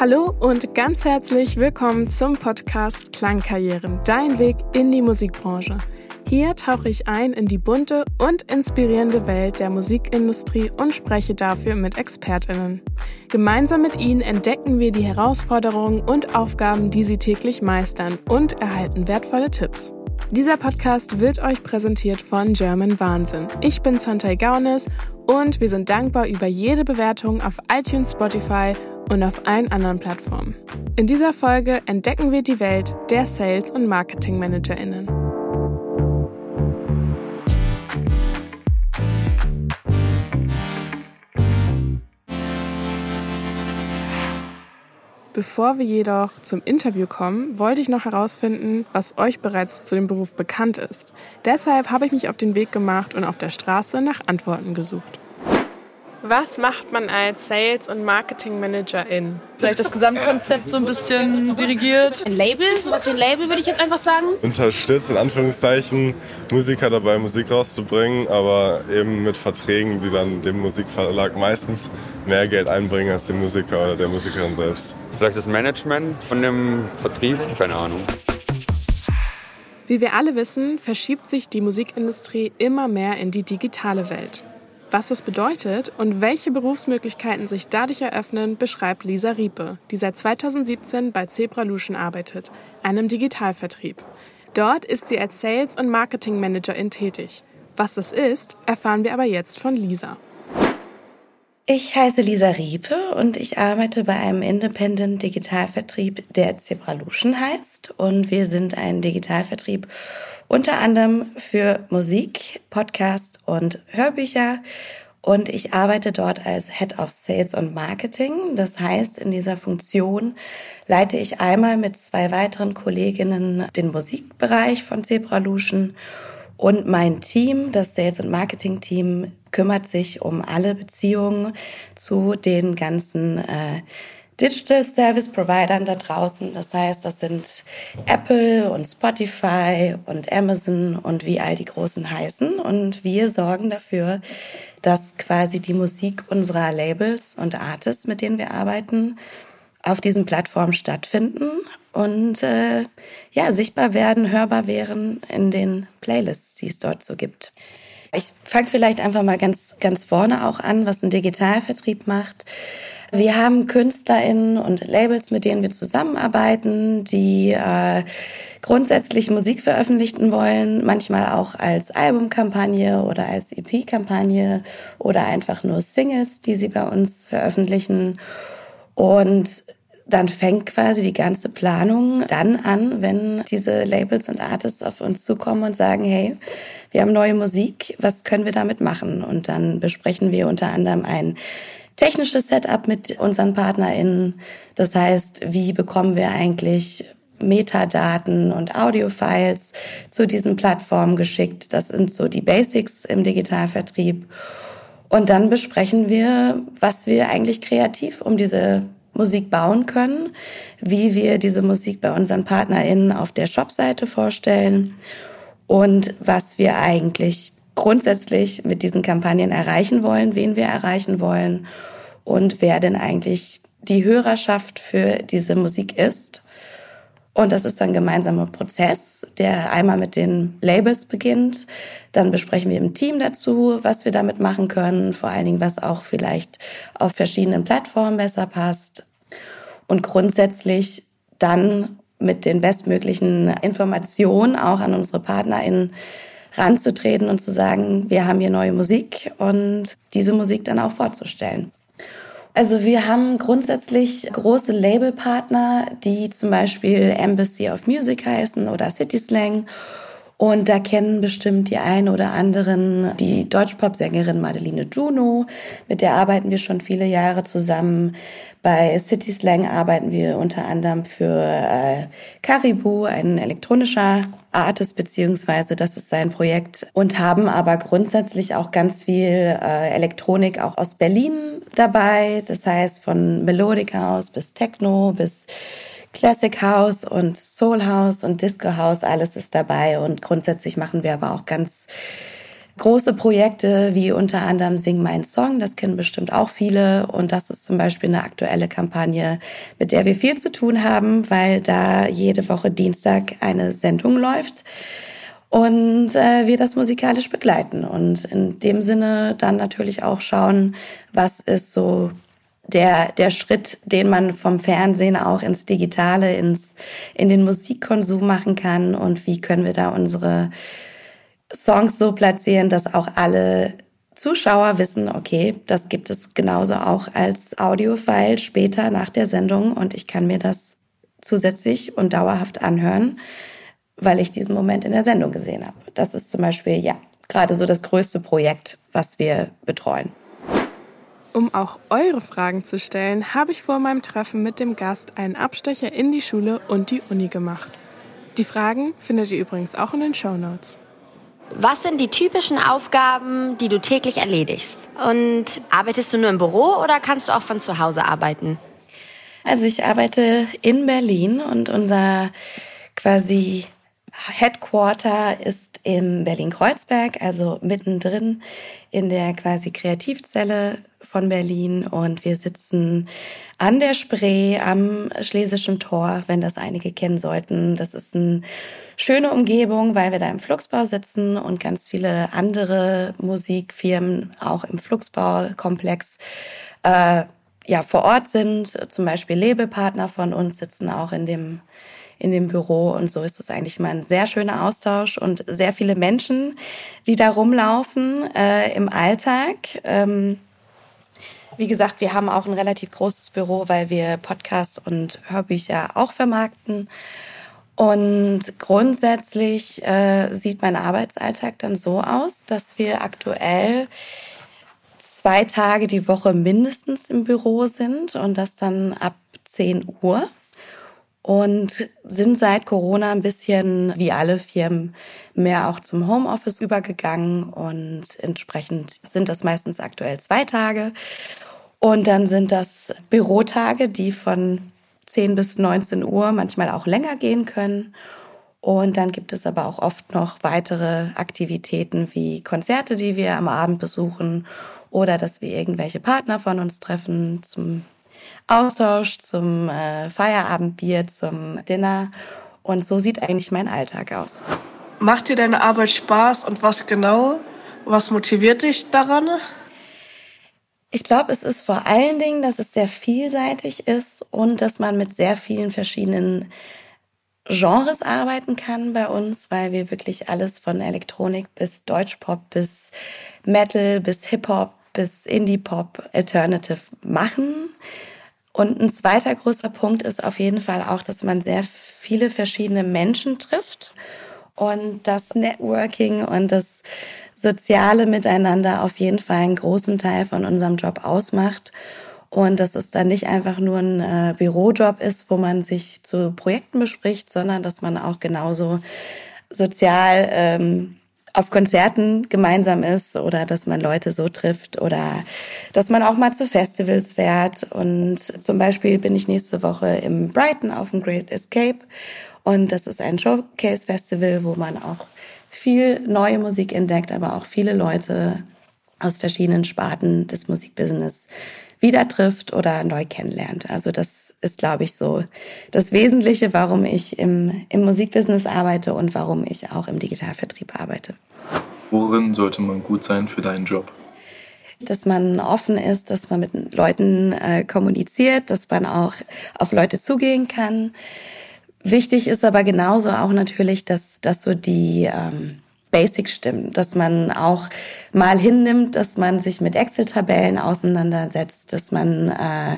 Hallo und ganz herzlich willkommen zum Podcast Klangkarrieren, dein Weg in die Musikbranche. Hier tauche ich ein in die bunte und inspirierende Welt der Musikindustrie und spreche dafür mit Expertinnen. Gemeinsam mit ihnen entdecken wir die Herausforderungen und Aufgaben, die sie täglich meistern und erhalten wertvolle Tipps. Dieser Podcast wird euch präsentiert von German Wahnsinn. Ich bin Santay Gaunes und wir sind dankbar über jede Bewertung auf iTunes, Spotify und auf allen anderen Plattformen. In dieser Folge entdecken wir die Welt der Sales- und Marketing-ManagerInnen. Bevor wir jedoch zum Interview kommen, wollte ich noch herausfinden, was euch bereits zu dem Beruf bekannt ist. Deshalb habe ich mich auf den Weg gemacht und auf der Straße nach Antworten gesucht. Was macht man als Sales- und Marketing-Managerin? Vielleicht das Gesamtkonzept so ein bisschen dirigiert. Ein Label, sowas wie ein Label würde ich jetzt einfach sagen. Unterstützt in Anführungszeichen Musiker dabei, Musik rauszubringen, aber eben mit Verträgen, die dann dem Musikverlag meistens mehr Geld einbringen als dem Musiker oder der Musikerin selbst. Vielleicht das Management von dem Vertrieb, keine Ahnung. Wie wir alle wissen, verschiebt sich die Musikindustrie immer mehr in die digitale Welt. Was das bedeutet und welche Berufsmöglichkeiten sich dadurch eröffnen, beschreibt Lisa Riepe, die seit 2017 bei Zebralution arbeitet, einem Digitalvertrieb. Dort ist sie als Sales- und Marketingmanagerin tätig. Was das ist, erfahren wir aber jetzt von Lisa. Ich heiße Lisa Riepe und ich arbeite bei einem Independent Digitalvertrieb, der Zebralution heißt. Und wir sind ein Digitalvertrieb unter anderem für Musik, Podcast und Hörbücher. Und ich arbeite dort als Head of Sales und Marketing. Das heißt, in dieser Funktion leite ich einmal mit zwei weiteren Kolleginnen den Musikbereich von Zebralution und mein Team, das Sales- und Marketing-Team, kümmert sich um alle Beziehungen zu den ganzen äh, Digital Service Providern da draußen. Das heißt, das sind Apple und Spotify und Amazon und wie all die großen heißen. Und wir sorgen dafür, dass quasi die Musik unserer Labels und Artists, mit denen wir arbeiten, auf diesen Plattformen stattfinden und äh, ja sichtbar werden, hörbar wären in den Playlists, die es dort so gibt. Ich fange vielleicht einfach mal ganz ganz vorne auch an, was ein Digitalvertrieb macht. Wir haben KünstlerInnen und Labels, mit denen wir zusammenarbeiten, die äh, grundsätzlich Musik veröffentlichen wollen, manchmal auch als Albumkampagne oder als EP-Kampagne oder einfach nur Singles, die sie bei uns veröffentlichen. Und dann fängt quasi die ganze Planung dann an, wenn diese Labels und Artists auf uns zukommen und sagen, hey, wir haben neue Musik, was können wir damit machen? Und dann besprechen wir unter anderem ein technisches Setup mit unseren PartnerInnen. Das heißt, wie bekommen wir eigentlich Metadaten und Audiofiles zu diesen Plattformen geschickt? Das sind so die Basics im Digitalvertrieb. Und dann besprechen wir, was wir eigentlich kreativ um diese Musik bauen können, wie wir diese Musik bei unseren PartnerInnen auf der Shopseite vorstellen und was wir eigentlich grundsätzlich mit diesen Kampagnen erreichen wollen, wen wir erreichen wollen und wer denn eigentlich die Hörerschaft für diese Musik ist. Und das ist ein gemeinsamer Prozess, der einmal mit den Labels beginnt. Dann besprechen wir im Team dazu, was wir damit machen können, vor allen Dingen, was auch vielleicht auf verschiedenen Plattformen besser passt. Und grundsätzlich dann mit den bestmöglichen Informationen auch an unsere PartnerInnen ranzutreten und zu sagen, wir haben hier neue Musik und diese Musik dann auch vorzustellen. Also wir haben grundsätzlich große Labelpartner, die zum Beispiel Embassy of Music heißen oder City Slang. Und da kennen bestimmt die einen oder anderen die Deutschpop-Sängerin Madeline Juno. Mit der arbeiten wir schon viele Jahre zusammen. Bei City Slang arbeiten wir unter anderem für äh, Caribou, ein elektronischer Artist, beziehungsweise das ist sein Projekt und haben aber grundsätzlich auch ganz viel äh, Elektronik auch aus Berlin dabei. Das heißt von Melodic House bis Techno bis Classic House und Soul House und Disco House, alles ist dabei und grundsätzlich machen wir aber auch ganz große Projekte wie unter anderem Sing Mein Song, das kennen bestimmt auch viele. Und das ist zum Beispiel eine aktuelle Kampagne, mit der wir viel zu tun haben, weil da jede Woche Dienstag eine Sendung läuft und äh, wir das musikalisch begleiten und in dem Sinne dann natürlich auch schauen, was ist so der, der Schritt, den man vom Fernsehen auch ins Digitale, ins, in den Musikkonsum machen kann und wie können wir da unsere Songs so platzieren, dass auch alle Zuschauer wissen, okay, das gibt es genauso auch als Audiofile später nach der Sendung und ich kann mir das zusätzlich und dauerhaft anhören weil ich diesen Moment in der Sendung gesehen habe. Das ist zum Beispiel, ja, gerade so das größte Projekt, was wir betreuen. Um auch eure Fragen zu stellen, habe ich vor meinem Treffen mit dem Gast einen Abstecher in die Schule und die Uni gemacht. Die Fragen findet ihr übrigens auch in den Show Notes. Was sind die typischen Aufgaben, die du täglich erledigst? Und arbeitest du nur im Büro oder kannst du auch von zu Hause arbeiten? Also ich arbeite in Berlin und unser quasi Headquarter ist im Berlin-Kreuzberg, also mittendrin in der quasi Kreativzelle von Berlin und wir sitzen an der Spree am Schlesischen Tor, wenn das einige kennen sollten. Das ist eine schöne Umgebung, weil wir da im Flugsbau sitzen und ganz viele andere Musikfirmen auch im Flugsbaukomplex äh, ja vor Ort sind. Zum Beispiel Labelpartner von uns sitzen auch in dem in dem Büro. Und so ist es eigentlich mal ein sehr schöner Austausch und sehr viele Menschen, die da rumlaufen äh, im Alltag. Ähm, wie gesagt, wir haben auch ein relativ großes Büro, weil wir Podcasts und Hörbücher auch vermarkten. Und grundsätzlich äh, sieht mein Arbeitsalltag dann so aus, dass wir aktuell zwei Tage die Woche mindestens im Büro sind und das dann ab 10 Uhr und sind seit Corona ein bisschen wie alle Firmen mehr auch zum Homeoffice übergegangen und entsprechend sind das meistens aktuell zwei Tage. Und dann sind das Bürotage, die von 10 bis 19 Uhr manchmal auch länger gehen können. Und dann gibt es aber auch oft noch weitere Aktivitäten wie Konzerte, die wir am Abend besuchen oder dass wir irgendwelche Partner von uns treffen zum Austausch, zum äh, Feierabendbier, zum Dinner. Und so sieht eigentlich mein Alltag aus. Macht dir deine Arbeit Spaß und was genau? Was motiviert dich daran? Ich glaube, es ist vor allen Dingen, dass es sehr vielseitig ist und dass man mit sehr vielen verschiedenen Genres arbeiten kann bei uns, weil wir wirklich alles von Elektronik bis Deutschpop bis Metal bis Hip-Hop bis Indie-Pop Alternative machen. Und ein zweiter großer Punkt ist auf jeden Fall auch, dass man sehr viele verschiedene Menschen trifft und das Networking und das soziale Miteinander auf jeden Fall einen großen Teil von unserem Job ausmacht. Und dass es dann nicht einfach nur ein äh, Bürojob ist, wo man sich zu Projekten bespricht, sondern dass man auch genauso sozial ähm, auf Konzerten gemeinsam ist oder dass man Leute so trifft oder dass man auch mal zu Festivals fährt. Und zum Beispiel bin ich nächste Woche im Brighton auf dem Great Escape und das ist ein Showcase-Festival, wo man auch viel neue Musik entdeckt, aber auch viele Leute aus verschiedenen Sparten des Musikbusiness wieder trifft oder neu kennenlernt. Also das ist, glaube ich, so das Wesentliche, warum ich im, im Musikbusiness arbeite und warum ich auch im Digitalvertrieb arbeite. Worin sollte man gut sein für deinen Job? Dass man offen ist, dass man mit Leuten äh, kommuniziert, dass man auch auf Leute zugehen kann. Wichtig ist aber genauso auch natürlich, dass, dass so die ähm, Basics stimmen, dass man auch mal hinnimmt, dass man sich mit Excel-Tabellen auseinandersetzt, dass man äh,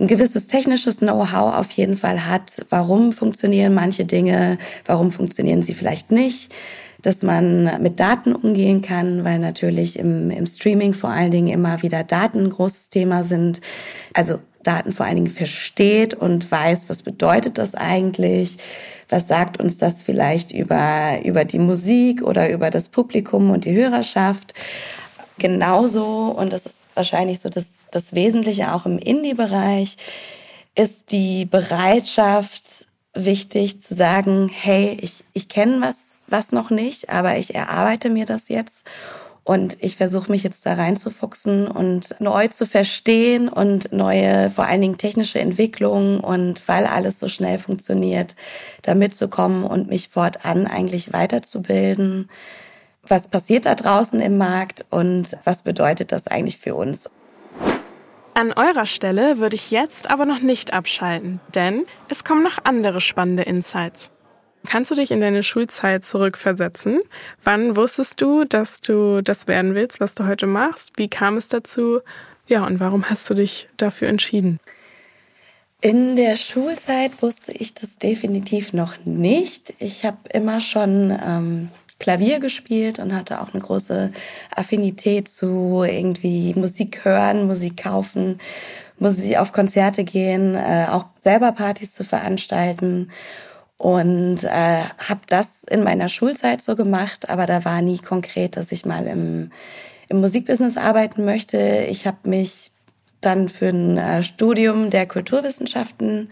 ein gewisses technisches Know-how auf jeden Fall hat. Warum funktionieren manche Dinge? Warum funktionieren sie vielleicht nicht? Dass man mit Daten umgehen kann, weil natürlich im, im Streaming vor allen Dingen immer wieder Daten ein großes Thema sind. Also Daten vor allen Dingen versteht und weiß, was bedeutet das eigentlich? Was sagt uns das vielleicht über, über die Musik oder über das Publikum und die Hörerschaft? Genauso, und das ist wahrscheinlich so das, das Wesentliche auch im Indie-Bereich, ist die Bereitschaft wichtig zu sagen, hey, ich, ich kenne was was noch nicht, aber ich erarbeite mir das jetzt Und ich versuche mich jetzt da reinzufuchsen und neu zu verstehen und neue, vor allen Dingen technische Entwicklungen und weil alles so schnell funktioniert, da mitzukommen und mich fortan eigentlich weiterzubilden. Was passiert da draußen im Markt und was bedeutet das eigentlich für uns? An eurer Stelle würde ich jetzt aber noch nicht abschalten, denn es kommen noch andere spannende Insights. Kannst du dich in deine Schulzeit zurückversetzen? Wann wusstest du, dass du das werden willst, was du heute machst? Wie kam es dazu? Ja, und warum hast du dich dafür entschieden? In der Schulzeit wusste ich das definitiv noch nicht. Ich habe immer schon ähm, Klavier gespielt und hatte auch eine große Affinität zu irgendwie Musik hören, Musik kaufen, Musik auf Konzerte gehen, äh, auch selber Partys zu veranstalten und äh, habe das in meiner Schulzeit so gemacht, aber da war nie konkret, dass ich mal im, im Musikbusiness arbeiten möchte. Ich habe mich dann für ein äh, Studium der Kulturwissenschaften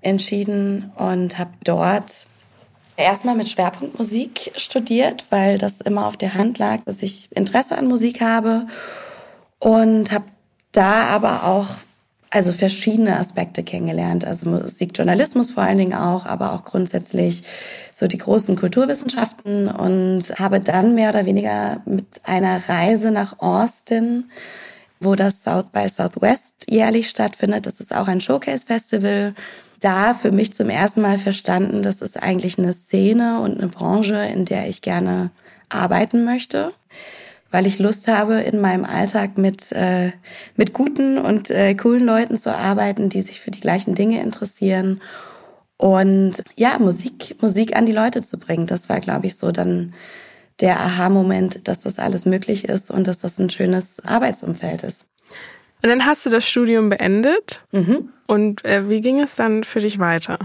entschieden und habe dort erstmal mit Schwerpunkt Musik studiert, weil das immer auf der Hand lag, dass ich Interesse an Musik habe und habe da aber auch also verschiedene Aspekte kennengelernt. Also Musikjournalismus vor allen Dingen auch, aber auch grundsätzlich so die großen Kulturwissenschaften und habe dann mehr oder weniger mit einer Reise nach Austin, wo das South by Southwest jährlich stattfindet. Das ist auch ein Showcase-Festival. Da für mich zum ersten Mal verstanden, das ist eigentlich eine Szene und eine Branche, in der ich gerne arbeiten möchte weil ich Lust habe, in meinem Alltag mit, äh, mit guten und äh, coolen Leuten zu arbeiten, die sich für die gleichen Dinge interessieren. Und ja, Musik, Musik an die Leute zu bringen, das war, glaube ich, so dann der Aha-Moment, dass das alles möglich ist und dass das ein schönes Arbeitsumfeld ist. Und dann hast du das Studium beendet. Mhm. Und äh, wie ging es dann für dich weiter?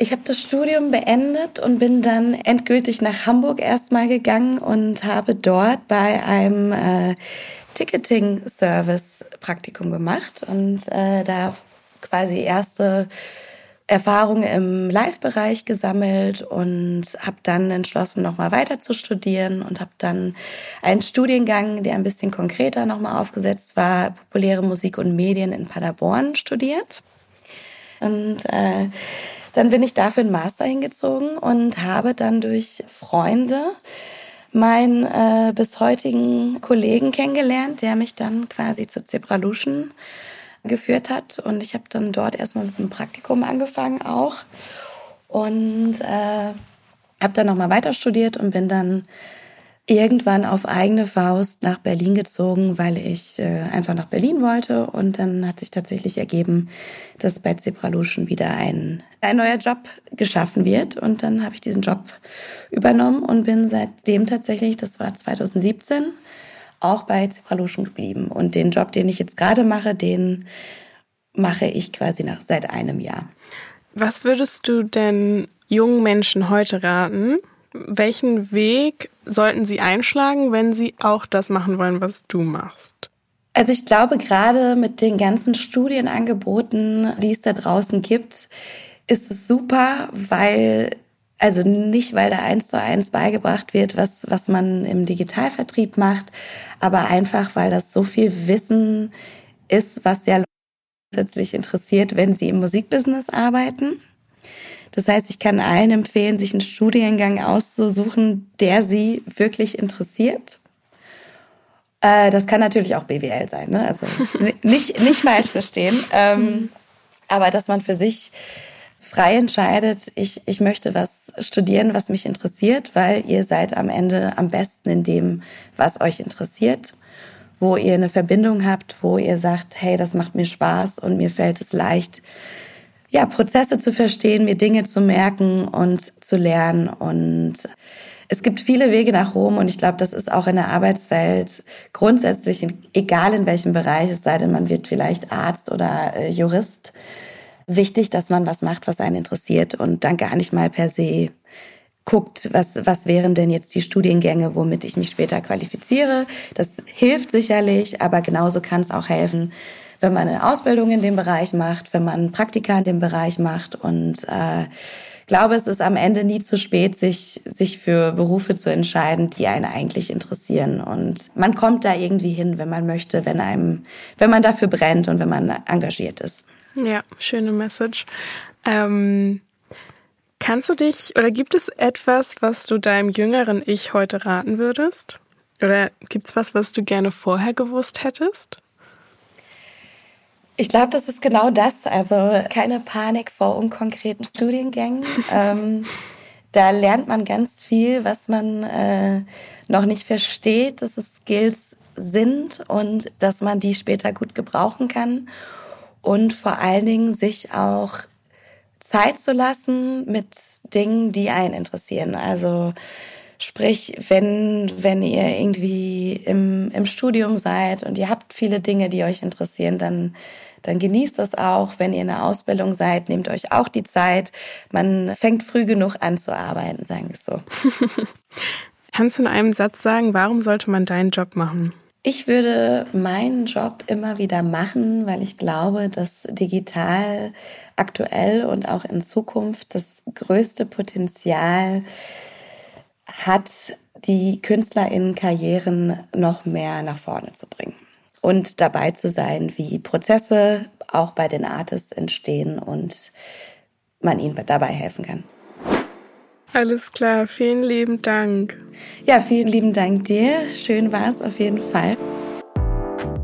Ich habe das Studium beendet und bin dann endgültig nach Hamburg erstmal gegangen und habe dort bei einem äh, Ticketing-Service Praktikum gemacht und äh, da quasi erste Erfahrungen im Live-Bereich gesammelt und habe dann entschlossen, nochmal weiter zu studieren und habe dann einen Studiengang, der ein bisschen konkreter nochmal aufgesetzt war, populäre Musik und Medien in Paderborn studiert. Und äh, dann bin ich dafür einen Master hingezogen und habe dann durch Freunde meinen äh, bis heutigen Kollegen kennengelernt, der mich dann quasi zur Zebralution geführt hat. Und ich habe dann dort erstmal mit einem Praktikum angefangen auch. Und äh, habe dann nochmal weiter studiert und bin dann irgendwann auf eigene Faust nach Berlin gezogen, weil ich äh, einfach nach Berlin wollte. Und dann hat sich tatsächlich ergeben, dass bei Zebralution wieder ein, ein neuer Job geschaffen wird. Und dann habe ich diesen Job übernommen und bin seitdem tatsächlich, das war 2017, auch bei Zebralution geblieben. Und den Job, den ich jetzt gerade mache, den mache ich quasi nach, seit einem Jahr. Was würdest du denn jungen Menschen heute raten, welchen Weg sollten sie einschlagen, wenn sie auch das machen wollen, was du machst? Also ich glaube, gerade mit den ganzen Studienangeboten, die es da draußen gibt, ist es super, weil, also nicht, weil da eins zu eins beigebracht wird, was, was man im Digitalvertrieb macht, aber einfach, weil das so viel Wissen ist, was ja grundsätzlich interessiert, wenn sie im Musikbusiness arbeiten. Das heißt, ich kann allen empfehlen, sich einen Studiengang auszusuchen, der sie wirklich interessiert. Äh, das kann natürlich auch BWL sein, ne? also nicht, nicht falsch verstehen. Ähm, aber dass man für sich frei entscheidet, ich, ich möchte was studieren, was mich interessiert, weil ihr seid am Ende am besten in dem, was euch interessiert, wo ihr eine Verbindung habt, wo ihr sagt, hey, das macht mir Spaß und mir fällt es leicht, ja, Prozesse zu verstehen, mir Dinge zu merken und zu lernen. Und es gibt viele Wege nach Rom und ich glaube, das ist auch in der Arbeitswelt grundsätzlich, egal in welchem Bereich, es sei denn, man wird vielleicht Arzt oder äh, Jurist, wichtig, dass man was macht, was einen interessiert und dann gar nicht mal per se guckt, was, was wären denn jetzt die Studiengänge, womit ich mich später qualifiziere. Das hilft sicherlich, aber genauso kann es auch helfen, wenn man eine Ausbildung in dem Bereich macht, wenn man Praktika in dem Bereich macht und äh, glaube, es ist am Ende nie zu spät, sich, sich für Berufe zu entscheiden, die einen eigentlich interessieren. Und man kommt da irgendwie hin, wenn man möchte, wenn einem, wenn man dafür brennt und wenn man engagiert ist. Ja, schöne Message. Ähm, kannst du dich oder gibt es etwas, was du deinem jüngeren Ich heute raten würdest? Oder gibt es was, was du gerne vorher gewusst hättest? Ich glaube, das ist genau das. Also keine Panik vor unkonkreten Studiengängen. ähm, da lernt man ganz viel, was man äh, noch nicht versteht, dass es Skills sind und dass man die später gut gebrauchen kann. Und vor allen Dingen sich auch Zeit zu lassen mit Dingen, die einen interessieren. Also Sprich, wenn, wenn ihr irgendwie im, im Studium seid und ihr habt viele Dinge, die euch interessieren, dann, dann genießt das auch. Wenn ihr in der Ausbildung seid, nehmt euch auch die Zeit. Man fängt früh genug an zu arbeiten, sagen wir es so. Kannst du in einem Satz sagen, warum sollte man deinen Job machen? Ich würde meinen Job immer wieder machen, weil ich glaube, dass digital aktuell und auch in Zukunft das größte Potenzial hat, die KünstlerInnen-Karrieren noch mehr nach vorne zu bringen und dabei zu sein, wie Prozesse auch bei den Artists entstehen und man ihnen dabei helfen kann. Alles klar, vielen lieben Dank. Ja, vielen lieben Dank dir. Schön war es auf jeden Fall.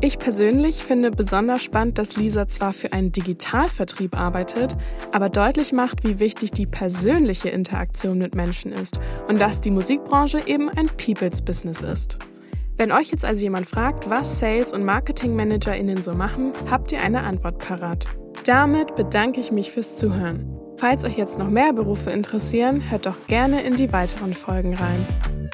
Ich persönlich finde besonders spannend, dass Lisa zwar für einen Digitalvertrieb arbeitet, aber deutlich macht, wie wichtig die persönliche Interaktion mit Menschen ist und dass die Musikbranche eben ein People's Business ist. Wenn euch jetzt also jemand fragt, was Sales- und MarketingmanagerInnen so machen, habt ihr eine Antwort parat. Damit bedanke ich mich fürs Zuhören. Falls euch jetzt noch mehr Berufe interessieren, hört doch gerne in die weiteren Folgen rein.